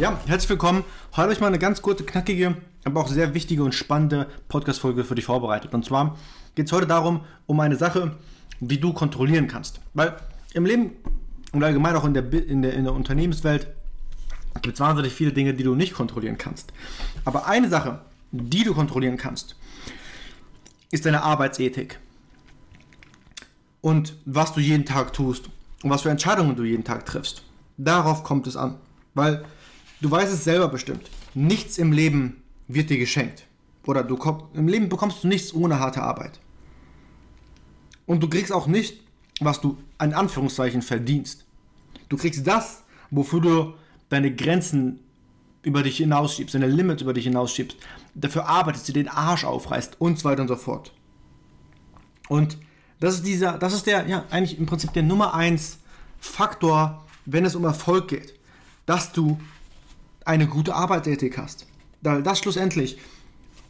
Ja, herzlich willkommen. Heute habe ich mal eine ganz kurze, knackige, aber auch sehr wichtige und spannende Podcast-Folge für dich vorbereitet. Und zwar geht es heute darum, um eine Sache, die du kontrollieren kannst. Weil im Leben und allgemein auch in der, in der, in der Unternehmenswelt gibt es wahnsinnig viele Dinge, die du nicht kontrollieren kannst. Aber eine Sache, die du kontrollieren kannst, ist deine Arbeitsethik. Und was du jeden Tag tust und was für Entscheidungen du jeden Tag triffst. Darauf kommt es an. Weil Du weißt es selber bestimmt. Nichts im Leben wird dir geschenkt. Oder du komm, im Leben bekommst du nichts ohne harte Arbeit. Und du kriegst auch nicht, was du in Anführungszeichen verdienst. Du kriegst das, wofür du deine Grenzen über dich hinausschiebst, deine Limits über dich hinausschiebst, dafür arbeitest, du den Arsch aufreißt und so weiter und so fort. Und das ist dieser, das ist der, ja, eigentlich im Prinzip der Nummer 1 Faktor, wenn es um Erfolg geht. Dass du eine gute Arbeitsethik hast. Weil das schlussendlich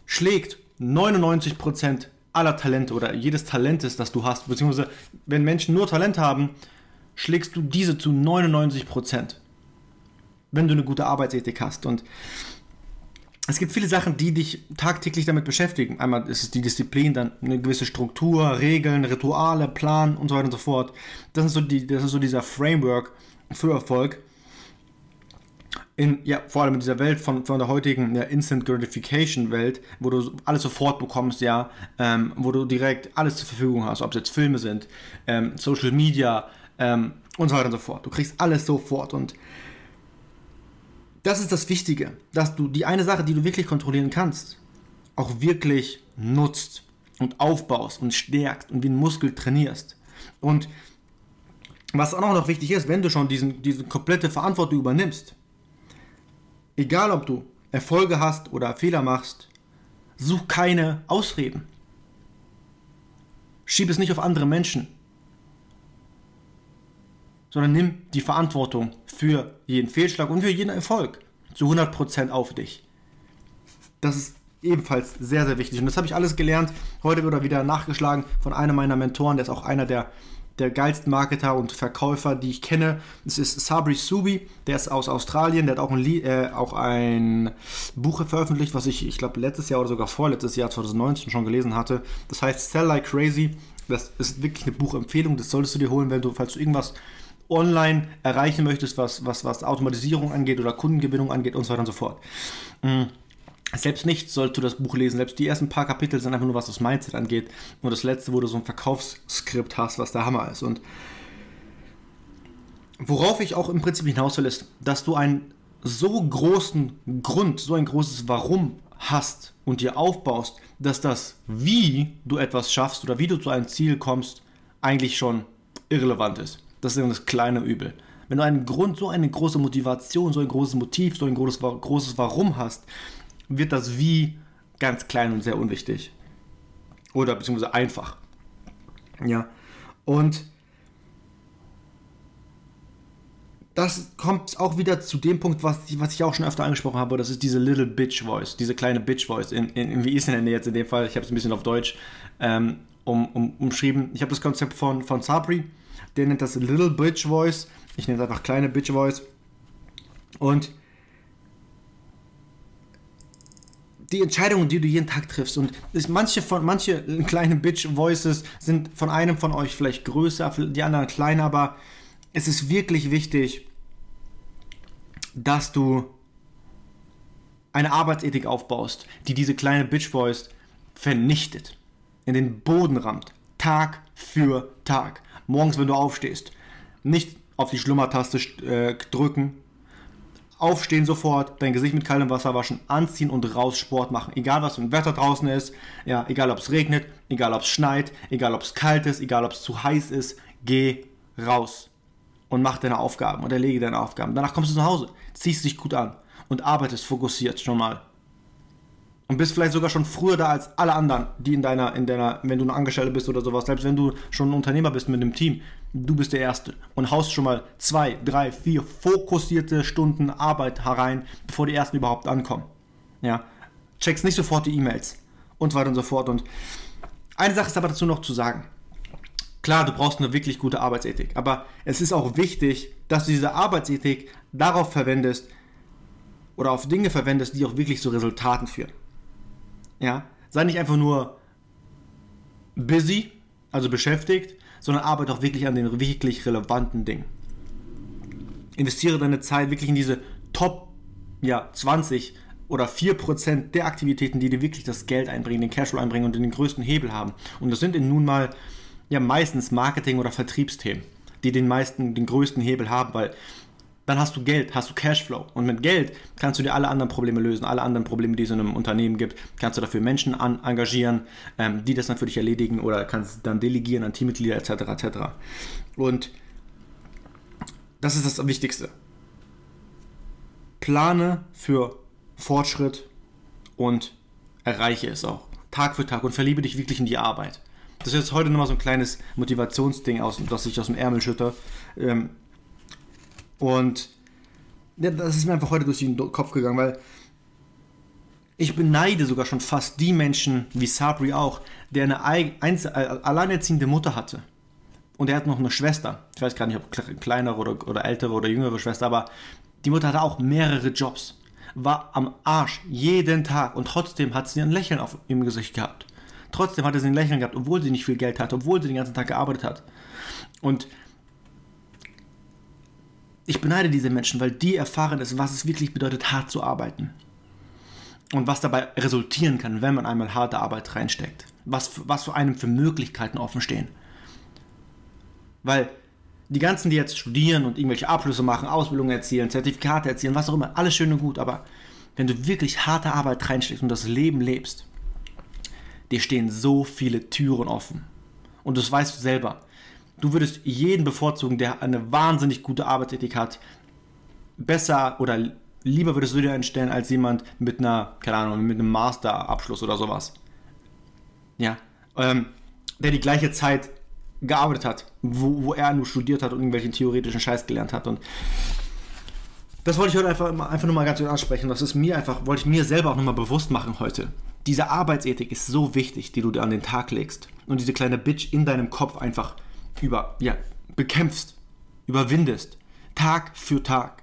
schlägt 99% aller Talente oder jedes Talentes, das du hast, beziehungsweise wenn Menschen nur Talent haben, schlägst du diese zu 99%, wenn du eine gute Arbeitsethik hast. Und es gibt viele Sachen, die dich tagtäglich damit beschäftigen. Einmal ist es die Disziplin, dann eine gewisse Struktur, Regeln, Rituale, Plan und so weiter und so fort. Das ist so, die, das ist so dieser Framework für Erfolg in, ja, vor allem in dieser Welt von, von der heutigen ja, Instant Gratification Welt, wo du alles sofort bekommst, ja, ähm, wo du direkt alles zur Verfügung hast, ob es jetzt Filme sind, ähm, Social Media ähm, und so weiter und so fort. Du kriegst alles sofort und das ist das Wichtige, dass du die eine Sache, die du wirklich kontrollieren kannst, auch wirklich nutzt und aufbaust und stärkst und wie ein Muskel trainierst. Und was auch noch wichtig ist, wenn du schon diesen, diese komplette Verantwortung übernimmst, Egal ob du Erfolge hast oder Fehler machst, such keine Ausreden. Schieb es nicht auf andere Menschen, sondern nimm die Verantwortung für jeden Fehlschlag und für jeden Erfolg zu 100% auf dich. Das ist ebenfalls sehr, sehr wichtig. Und das habe ich alles gelernt, heute wieder wieder nachgeschlagen von einem meiner Mentoren, der ist auch einer der der geilsten Marketer und Verkäufer, die ich kenne. Das ist Sabri Subi, der ist aus Australien, der hat auch ein, äh, auch ein Buch veröffentlicht, was ich, ich glaube, letztes Jahr oder sogar vorletztes Jahr, 2019, schon gelesen hatte. Das heißt Sell Like Crazy. Das ist wirklich eine Buchempfehlung, das solltest du dir holen, wenn du, falls du irgendwas online erreichen möchtest, was, was, was Automatisierung angeht oder Kundengewinnung angeht und so weiter und so fort. Mhm. Selbst nicht sollst du das Buch lesen. Selbst die ersten paar Kapitel sind einfach nur, was das Mindset angeht. Und das letzte, wo du so ein Verkaufsskript hast, was der Hammer ist. Und worauf ich auch im Prinzip hinaus will, ist, dass du einen so großen Grund, so ein großes Warum hast und dir aufbaust, dass das, wie du etwas schaffst oder wie du zu einem Ziel kommst, eigentlich schon irrelevant ist. Das ist das kleine Übel. Wenn du einen Grund, so eine große Motivation, so ein großes Motiv, so ein großes, großes Warum hast, wird das Wie ganz klein und sehr unwichtig. Oder beziehungsweise einfach. Ja. Und das kommt auch wieder zu dem Punkt, was, was ich auch schon öfter angesprochen habe, das ist diese Little Bitch Voice, diese kleine Bitch Voice, in, in, wie ist denn jetzt in dem Fall, ich habe es ein bisschen auf Deutsch ähm, um, um, umschrieben. Ich habe das Konzept von, von Sabri, der nennt das Little Bitch Voice, ich nenne es einfach kleine Bitch Voice. Und die Entscheidungen, die du jeden Tag triffst. Und manche von manche kleine Bitch-Voices sind von einem von euch vielleicht größer, die anderen kleiner, aber es ist wirklich wichtig, dass du eine Arbeitsethik aufbaust, die diese kleine Bitch-Voice vernichtet, in den Boden rammt, Tag für Tag. Morgens, wenn du aufstehst, nicht auf die Schlummertaste äh, drücken, Aufstehen sofort, dein Gesicht mit kaltem Wasser waschen, anziehen und raus Sport machen. Egal was für ein Wetter draußen ist, ja, egal ob es regnet, egal ob es schneit, egal ob es kalt ist, egal ob es zu heiß ist, geh raus und mach deine Aufgaben und erlege deine Aufgaben. Danach kommst du nach Hause, ziehst dich gut an und arbeitest fokussiert schon mal. Und bist vielleicht sogar schon früher da als alle anderen, die in deiner, in deiner, wenn du ein Angestellter bist oder sowas, selbst wenn du schon ein Unternehmer bist mit einem Team, du bist der Erste und haust schon mal zwei, drei, vier fokussierte Stunden Arbeit herein, bevor die Ersten überhaupt ankommen. Ja, checkst nicht sofort die E-Mails und so weiter und so fort. Und eine Sache ist aber dazu noch zu sagen. Klar, du brauchst eine wirklich gute Arbeitsethik, aber es ist auch wichtig, dass du diese Arbeitsethik darauf verwendest oder auf Dinge verwendest, die auch wirklich zu Resultaten führen. Ja, sei nicht einfach nur busy, also beschäftigt, sondern arbeite auch wirklich an den wirklich relevanten Dingen. Investiere deine Zeit wirklich in diese Top ja, 20 oder 4% der Aktivitäten, die dir wirklich das Geld einbringen, den Cashflow einbringen und den größten Hebel haben. Und das sind nun mal ja meistens Marketing- oder Vertriebsthemen, die den meisten, den größten Hebel haben, weil dann hast du Geld, hast du Cashflow. Und mit Geld kannst du dir alle anderen Probleme lösen, alle anderen Probleme, die es in einem Unternehmen gibt. Kannst du dafür Menschen an, engagieren, ähm, die das dann für dich erledigen oder kannst dann delegieren an Teammitglieder etc. etc. Und das ist das Wichtigste. Plane für Fortschritt und erreiche es auch. Tag für Tag und verliebe dich wirklich in die Arbeit. Das ist jetzt heute nochmal so ein kleines Motivationsding, aus, das ich aus dem Ärmel schütter. Ähm, und ja, das ist mir einfach heute durch den Kopf gegangen, weil ich beneide sogar schon fast die Menschen, wie Sabri auch, der eine Einzel äh, alleinerziehende Mutter hatte. Und er hat noch eine Schwester. Ich weiß gar nicht, ob kleinere oder, oder ältere oder jüngere Schwester, aber die Mutter hatte auch mehrere Jobs. War am Arsch jeden Tag und trotzdem hat sie ein Lächeln auf ihrem Gesicht gehabt. Trotzdem hatte sie ein Lächeln gehabt, obwohl sie nicht viel Geld hatte, obwohl sie den ganzen Tag gearbeitet hat. Und ich beneide diese Menschen, weil die erfahren es, was es wirklich bedeutet, hart zu arbeiten. Und was dabei resultieren kann, wenn man einmal harte Arbeit reinsteckt. Was, was für einem für Möglichkeiten offen stehen. Weil die ganzen, die jetzt studieren und irgendwelche Abschlüsse machen, Ausbildungen erzielen, Zertifikate erzielen, was auch immer, alles schön und gut, aber wenn du wirklich harte Arbeit reinsteckst und das Leben lebst, dir stehen so viele Türen offen. Und das weißt du selber du würdest jeden bevorzugen, der eine wahnsinnig gute Arbeitsethik hat, besser oder lieber würdest du dir einstellen als jemand mit einer, keine Ahnung, mit einem Masterabschluss oder sowas. Ja, ähm, der die gleiche Zeit gearbeitet hat, wo, wo er nur studiert hat und irgendwelchen theoretischen Scheiß gelernt hat und das wollte ich heute einfach, einfach nur mal ganz kurz ansprechen. Das ist mir einfach, wollte ich mir selber auch nochmal bewusst machen heute. Diese Arbeitsethik ist so wichtig, die du dir an den Tag legst. Und diese kleine Bitch in deinem Kopf einfach über, ja, bekämpfst, überwindest, Tag für Tag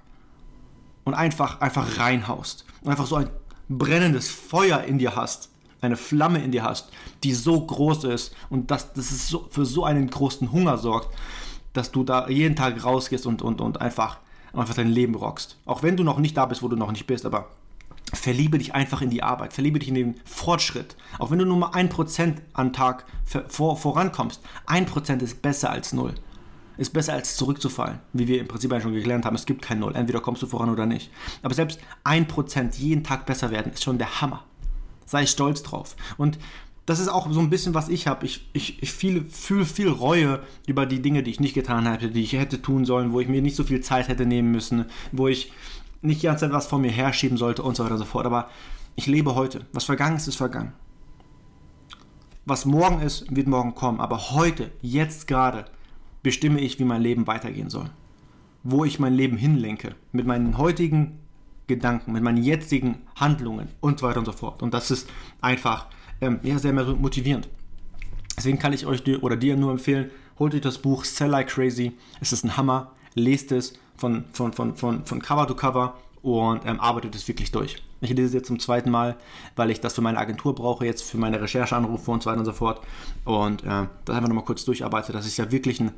und einfach, einfach reinhaust und einfach so ein brennendes Feuer in dir hast, eine Flamme in dir hast, die so groß ist und dass das ist so, für so einen großen Hunger sorgt, dass du da jeden Tag rausgehst und, und, und einfach, einfach dein Leben rockst. Auch wenn du noch nicht da bist, wo du noch nicht bist, aber verliebe dich einfach in die Arbeit, verliebe dich in den Fortschritt. Auch wenn du nur mal ein Prozent am Tag vor, vorankommst, ein Prozent ist besser als null. Ist besser als zurückzufallen, wie wir im Prinzip schon gelernt haben. Es gibt kein Null. Entweder kommst du voran oder nicht. Aber selbst ein Prozent jeden Tag besser werden, ist schon der Hammer. Sei stolz drauf. Und das ist auch so ein bisschen, was ich habe. Ich, ich, ich fühle viel, viel Reue über die Dinge, die ich nicht getan habe, die ich hätte tun sollen, wo ich mir nicht so viel Zeit hätte nehmen müssen, wo ich nicht die ganze Zeit was vor mir herschieben sollte und so weiter und so fort. Aber ich lebe heute. Was vergangen ist, ist vergangen. Was morgen ist, wird morgen kommen. Aber heute, jetzt gerade, bestimme ich, wie mein Leben weitergehen soll. Wo ich mein Leben hinlenke. Mit meinen heutigen Gedanken, mit meinen jetzigen Handlungen und so weiter und so fort. Und das ist einfach ähm, ja, sehr motivierend. Deswegen kann ich euch oder dir nur empfehlen, holt euch das Buch Sell Like Crazy. Es ist ein Hammer. Lest es von, von, von, von, von Cover to Cover und ähm, arbeitet es wirklich durch. Ich lese es jetzt zum zweiten Mal, weil ich das für meine Agentur brauche, jetzt für meine Rechercheanrufe und so weiter und so fort. Und äh, das einfach nochmal kurz durcharbeite, dass ich ja wirklich ein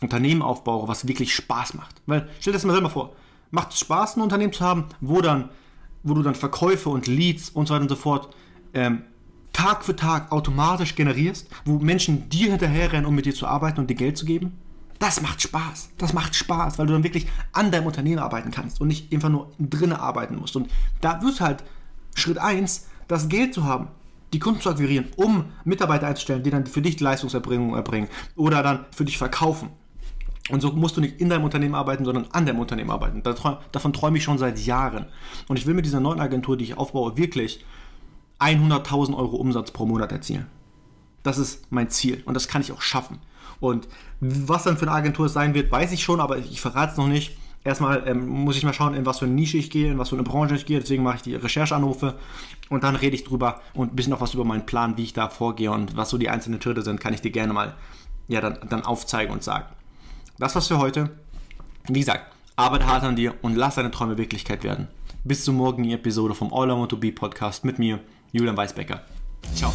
Unternehmen aufbaue, was wirklich Spaß macht. Weil, stell dir das mal selber vor, macht es Spaß, ein Unternehmen zu haben, wo, dann, wo du dann Verkäufe und Leads und so weiter und so fort ähm, Tag für Tag automatisch generierst, wo Menschen dir hinterherrennen, um mit dir zu arbeiten und dir Geld zu geben? Das macht Spaß. Das macht Spaß, weil du dann wirklich an deinem Unternehmen arbeiten kannst und nicht einfach nur drinnen arbeiten musst. Und da wird halt Schritt 1, das Geld zu haben, die Kunden zu akquirieren, um Mitarbeiter einzustellen, die dann für dich Leistungserbringung erbringen oder dann für dich verkaufen. Und so musst du nicht in deinem Unternehmen arbeiten, sondern an deinem Unternehmen arbeiten. Davon träume ich schon seit Jahren. Und ich will mit dieser neuen Agentur, die ich aufbaue, wirklich 100.000 Euro Umsatz pro Monat erzielen. Das ist mein Ziel und das kann ich auch schaffen. Und was dann für eine Agentur es sein wird, weiß ich schon, aber ich verrate es noch nicht. Erstmal ähm, muss ich mal schauen, in was für eine Nische ich gehe, in was für eine Branche ich gehe. Deswegen mache ich die Rechercheanrufe und dann rede ich drüber und ein bisschen auch was über meinen Plan, wie ich da vorgehe und was so die einzelnen Schritte sind, kann ich dir gerne mal ja, dann, dann aufzeigen und sagen. Das war's für heute. Wie gesagt, arbeite hart an dir und lass deine Träume Wirklichkeit werden. Bis zur morgigen Episode vom All I Want to Be Podcast mit mir, Julian Weisbecker. Ciao.